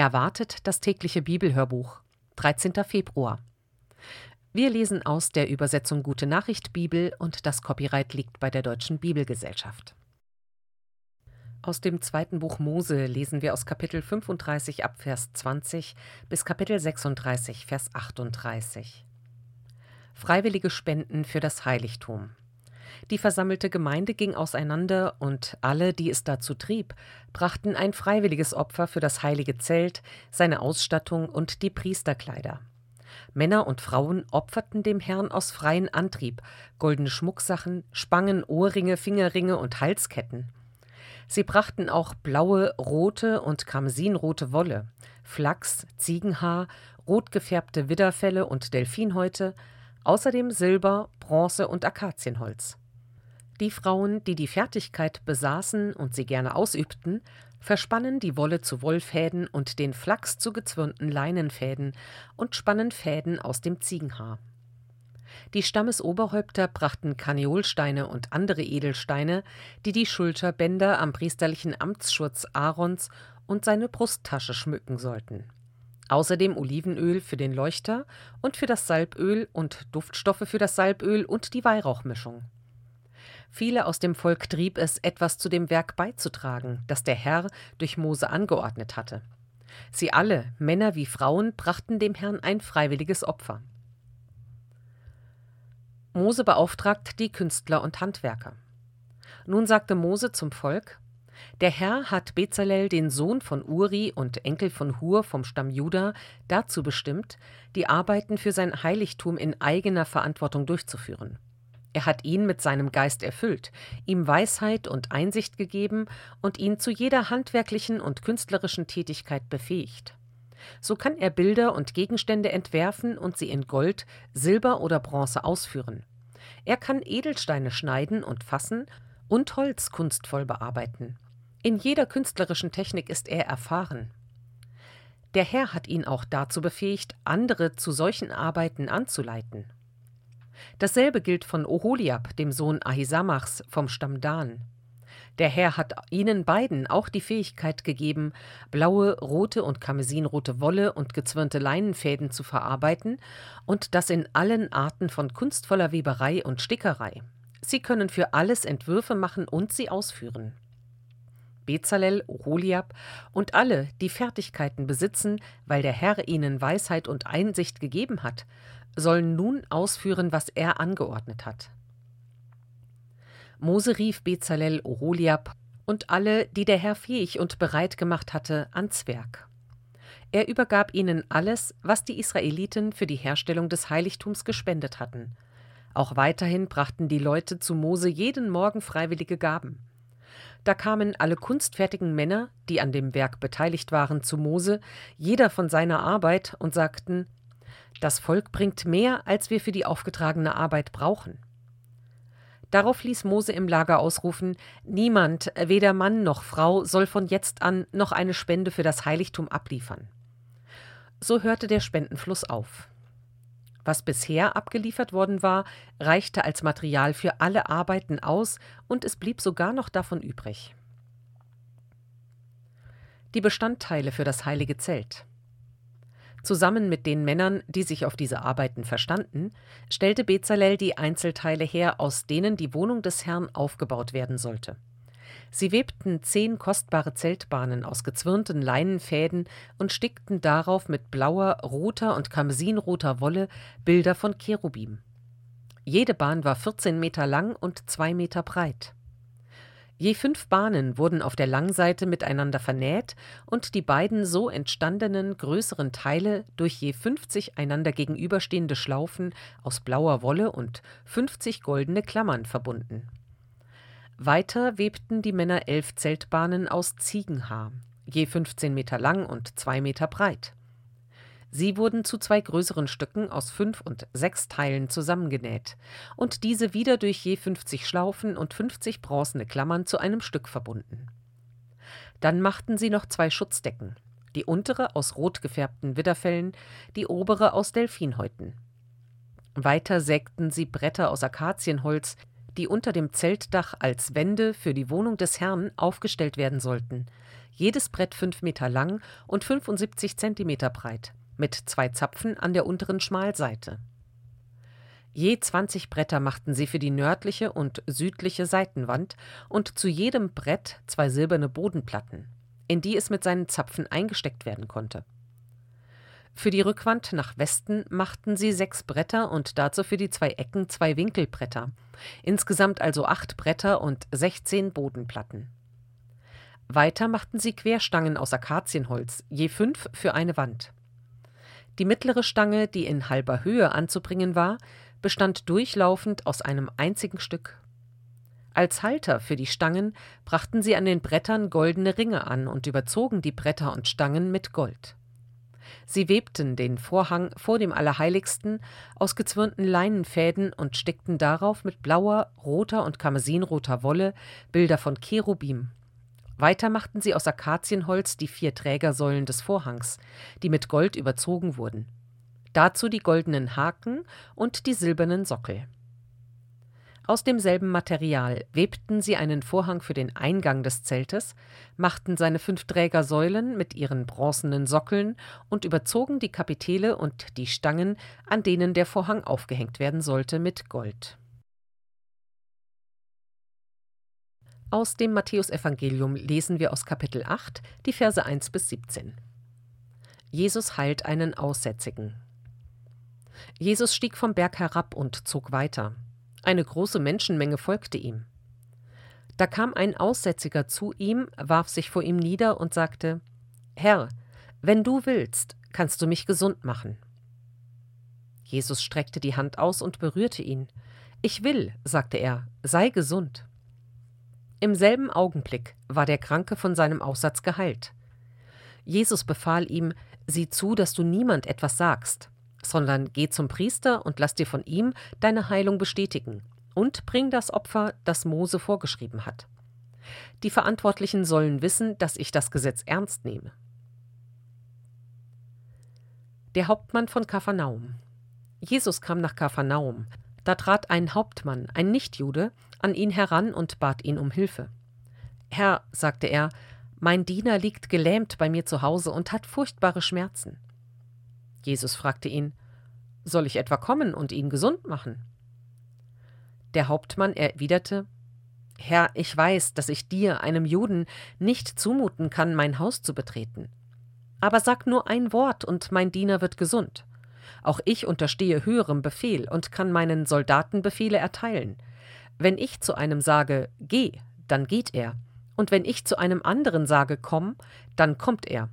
Erwartet das tägliche Bibelhörbuch. 13. Februar. Wir lesen aus der Übersetzung Gute Nachricht Bibel und das Copyright liegt bei der Deutschen Bibelgesellschaft. Aus dem zweiten Buch Mose lesen wir aus Kapitel 35 ab Vers 20 bis Kapitel 36 Vers 38. Freiwillige Spenden für das Heiligtum. Die versammelte Gemeinde ging auseinander, und alle, die es dazu trieb, brachten ein freiwilliges Opfer für das heilige Zelt, seine Ausstattung und die Priesterkleider. Männer und Frauen opferten dem Herrn aus freiem Antrieb goldene Schmucksachen, Spangen, Ohrringe, Fingerringe und Halsketten. Sie brachten auch blaue, rote und karmesinrote Wolle, Flachs, Ziegenhaar, rot gefärbte Widderfelle und Delfinhäute, außerdem Silber, Bronze und Akazienholz. Die Frauen, die die Fertigkeit besaßen und sie gerne ausübten, verspannen die Wolle zu Wollfäden und den Flachs zu gezwirnten Leinenfäden und spannen Fäden aus dem Ziegenhaar. Die Stammesoberhäupter brachten Karneolsteine und andere Edelsteine, die die Schulterbänder am priesterlichen Amtsschurz Aarons und seine Brusttasche schmücken sollten. Außerdem Olivenöl für den Leuchter und für das Salböl und Duftstoffe für das Salböl und die Weihrauchmischung. Viele aus dem Volk trieb es, etwas zu dem Werk beizutragen, das der Herr durch Mose angeordnet hatte. Sie alle, Männer wie Frauen, brachten dem Herrn ein freiwilliges Opfer. Mose beauftragt die Künstler und Handwerker. Nun sagte Mose zum Volk: Der Herr hat Bezalel, den Sohn von Uri und Enkel von Hur vom Stamm Juda, dazu bestimmt, die Arbeiten für sein Heiligtum in eigener Verantwortung durchzuführen. Er hat ihn mit seinem Geist erfüllt, ihm Weisheit und Einsicht gegeben und ihn zu jeder handwerklichen und künstlerischen Tätigkeit befähigt. So kann er Bilder und Gegenstände entwerfen und sie in Gold, Silber oder Bronze ausführen. Er kann Edelsteine schneiden und fassen und Holz kunstvoll bearbeiten. In jeder künstlerischen Technik ist er erfahren. Der Herr hat ihn auch dazu befähigt, andere zu solchen Arbeiten anzuleiten. Dasselbe gilt von Oholiab, dem Sohn Ahisamachs vom Stamm Dan. Der Herr hat ihnen beiden auch die Fähigkeit gegeben, blaue, rote und karmesinrote Wolle und gezwirnte Leinenfäden zu verarbeiten und das in allen Arten von kunstvoller Weberei und Stickerei. Sie können für alles Entwürfe machen und sie ausführen. Bezalel, Oholiab und alle, die Fertigkeiten besitzen, weil der Herr ihnen Weisheit und Einsicht gegeben hat, sollen nun ausführen, was er angeordnet hat. Mose rief Bezalel, Oholiab und alle, die der Herr fähig und bereit gemacht hatte, ans Werk. Er übergab ihnen alles, was die Israeliten für die Herstellung des Heiligtums gespendet hatten. Auch weiterhin brachten die Leute zu Mose jeden Morgen freiwillige Gaben. Da kamen alle kunstfertigen Männer, die an dem Werk beteiligt waren, zu Mose, jeder von seiner Arbeit, und sagten das Volk bringt mehr, als wir für die aufgetragene Arbeit brauchen. Darauf ließ Mose im Lager ausrufen: Niemand, weder Mann noch Frau, soll von jetzt an noch eine Spende für das Heiligtum abliefern. So hörte der Spendenfluss auf. Was bisher abgeliefert worden war, reichte als Material für alle Arbeiten aus und es blieb sogar noch davon übrig. Die Bestandteile für das heilige Zelt. Zusammen mit den Männern, die sich auf diese Arbeiten verstanden, stellte Bezalel die Einzelteile her, aus denen die Wohnung des Herrn aufgebaut werden sollte. Sie webten zehn kostbare Zeltbahnen aus gezwirnten Leinenfäden und stickten darauf mit blauer, roter und karmesinroter Wolle Bilder von Cherubim. Jede Bahn war 14 Meter lang und zwei Meter breit. Je fünf Bahnen wurden auf der Langseite miteinander vernäht und die beiden so entstandenen größeren Teile durch je 50 einander gegenüberstehende Schlaufen aus blauer Wolle und 50 goldene Klammern verbunden. Weiter webten die Männer elf Zeltbahnen aus Ziegenhaar, je 15 Meter lang und zwei Meter breit. Sie wurden zu zwei größeren Stücken aus fünf und sechs Teilen zusammengenäht und diese wieder durch je 50 Schlaufen und 50 bronzene Klammern zu einem Stück verbunden. Dann machten sie noch zwei Schutzdecken, die untere aus rot gefärbten Widderfellen, die obere aus Delfinhäuten. Weiter sägten sie Bretter aus Akazienholz, die unter dem Zeltdach als Wände für die Wohnung des Herrn aufgestellt werden sollten, jedes Brett fünf Meter lang und 75 Zentimeter breit, mit zwei Zapfen an der unteren Schmalseite. Je 20 Bretter machten sie für die nördliche und südliche Seitenwand und zu jedem Brett zwei silberne Bodenplatten, in die es mit seinen Zapfen eingesteckt werden konnte. Für die Rückwand nach Westen machten sie sechs Bretter und dazu für die zwei Ecken zwei Winkelbretter, insgesamt also acht Bretter und 16 Bodenplatten. Weiter machten sie Querstangen aus Akazienholz, je fünf für eine Wand. Die mittlere Stange, die in halber Höhe anzubringen war, bestand durchlaufend aus einem einzigen Stück. Als Halter für die Stangen brachten sie an den Brettern goldene Ringe an und überzogen die Bretter und Stangen mit Gold. Sie webten den Vorhang vor dem Allerheiligsten aus gezwirnten Leinenfäden und stickten darauf mit blauer, roter und karmesinroter Wolle Bilder von Cherubim. Weiter machten sie aus Akazienholz die vier Trägersäulen des Vorhangs, die mit Gold überzogen wurden. Dazu die goldenen Haken und die silbernen Sockel. Aus demselben Material webten sie einen Vorhang für den Eingang des Zeltes, machten seine fünf Trägersäulen mit ihren bronzenen Sockeln und überzogen die Kapitelle und die Stangen, an denen der Vorhang aufgehängt werden sollte, mit Gold. Aus dem Matthäusevangelium lesen wir aus Kapitel 8 die Verse 1 bis 17. Jesus heilt einen Aussätzigen. Jesus stieg vom Berg herab und zog weiter. Eine große Menschenmenge folgte ihm. Da kam ein Aussätziger zu ihm, warf sich vor ihm nieder und sagte Herr, wenn du willst, kannst du mich gesund machen. Jesus streckte die Hand aus und berührte ihn. Ich will, sagte er, sei gesund. Im selben Augenblick war der Kranke von seinem Aussatz geheilt. Jesus befahl ihm, sieh zu, dass du niemand etwas sagst, sondern geh zum Priester und lass dir von ihm deine Heilung bestätigen und bring das Opfer, das Mose vorgeschrieben hat. Die Verantwortlichen sollen wissen, dass ich das Gesetz ernst nehme. Der Hauptmann von Kapharnaum. Jesus kam nach Kapharnaum, da trat ein Hauptmann, ein Nichtjude, an ihn heran und bat ihn um Hilfe. Herr, sagte er, mein Diener liegt gelähmt bei mir zu Hause und hat furchtbare Schmerzen. Jesus fragte ihn, Soll ich etwa kommen und ihn gesund machen? Der Hauptmann erwiderte, Herr, ich weiß, dass ich dir, einem Juden, nicht zumuten kann, mein Haus zu betreten. Aber sag nur ein Wort, und mein Diener wird gesund. Auch ich unterstehe höherem Befehl und kann meinen Soldaten Befehle erteilen. Wenn ich zu einem sage, geh, dann geht er. Und wenn ich zu einem anderen sage, komm, dann kommt er.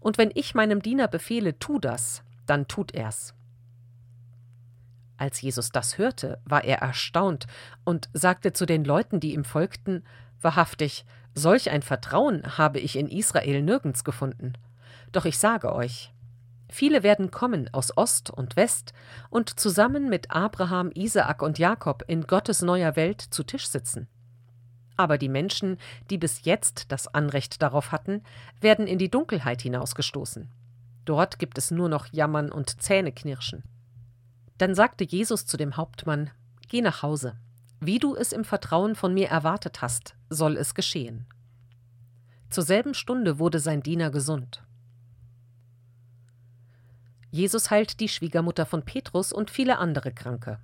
Und wenn ich meinem Diener befehle, tu das, dann tut er's. Als Jesus das hörte, war er erstaunt und sagte zu den Leuten, die ihm folgten, Wahrhaftig, solch ein Vertrauen habe ich in Israel nirgends gefunden. Doch ich sage euch, Viele werden kommen aus Ost und West und zusammen mit Abraham, Isaak und Jakob in Gottes neuer Welt zu Tisch sitzen. Aber die Menschen, die bis jetzt das Anrecht darauf hatten, werden in die Dunkelheit hinausgestoßen. Dort gibt es nur noch Jammern und Zähneknirschen. Dann sagte Jesus zu dem Hauptmann: Geh nach Hause. Wie du es im Vertrauen von mir erwartet hast, soll es geschehen. Zur selben Stunde wurde sein Diener gesund. Jesus heilt die Schwiegermutter von Petrus und viele andere Kranke.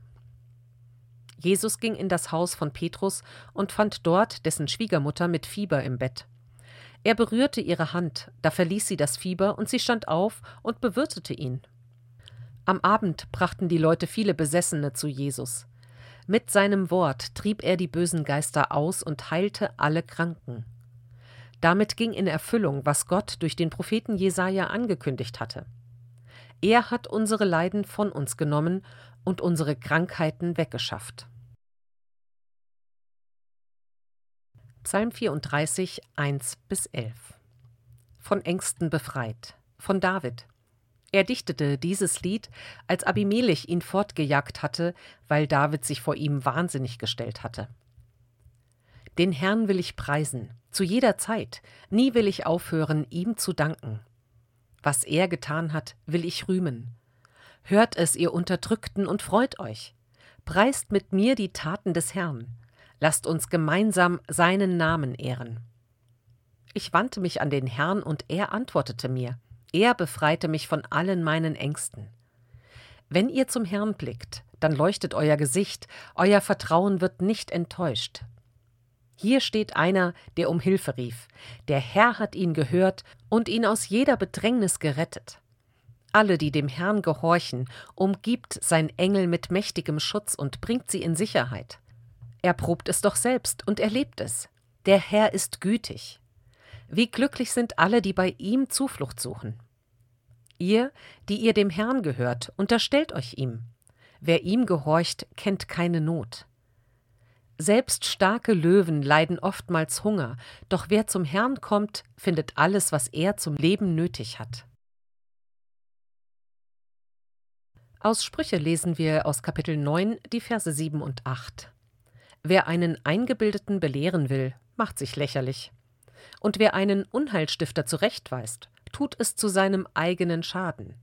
Jesus ging in das Haus von Petrus und fand dort dessen Schwiegermutter mit Fieber im Bett. Er berührte ihre Hand, da verließ sie das Fieber, und sie stand auf und bewirtete ihn. Am Abend brachten die Leute viele Besessene zu Jesus. Mit seinem Wort trieb er die bösen Geister aus und heilte alle Kranken. Damit ging in Erfüllung, was Gott durch den Propheten Jesaja angekündigt hatte. Er hat unsere Leiden von uns genommen und unsere Krankheiten weggeschafft. Psalm 34, 1 bis 11 Von Ängsten befreit von David. Er dichtete dieses Lied, als Abimelech ihn fortgejagt hatte, weil David sich vor ihm wahnsinnig gestellt hatte. Den Herrn will ich preisen, zu jeder Zeit, nie will ich aufhören, ihm zu danken. Was er getan hat, will ich rühmen. Hört es, ihr Unterdrückten, und freut euch. Preist mit mir die Taten des Herrn. Lasst uns gemeinsam seinen Namen ehren. Ich wandte mich an den Herrn, und er antwortete mir. Er befreite mich von allen meinen Ängsten. Wenn ihr zum Herrn blickt, dann leuchtet euer Gesicht, euer Vertrauen wird nicht enttäuscht. Hier steht einer, der um Hilfe rief. Der Herr hat ihn gehört und ihn aus jeder Bedrängnis gerettet. Alle, die dem Herrn gehorchen, umgibt sein Engel mit mächtigem Schutz und bringt sie in Sicherheit. Er probt es doch selbst und erlebt es. Der Herr ist gütig. Wie glücklich sind alle, die bei ihm Zuflucht suchen. Ihr, die ihr dem Herrn gehört, unterstellt euch ihm. Wer ihm gehorcht, kennt keine Not. Selbst starke Löwen leiden oftmals Hunger, doch wer zum Herrn kommt, findet alles, was er zum Leben nötig hat. Aus Sprüche lesen wir aus Kapitel 9 die Verse 7 und 8. Wer einen Eingebildeten belehren will, macht sich lächerlich. Und wer einen Unheilstifter zurechtweist, tut es zu seinem eigenen Schaden.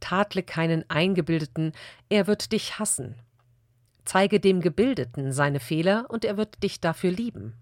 Tadle keinen Eingebildeten, er wird dich hassen. Zeige dem Gebildeten seine Fehler, und er wird dich dafür lieben.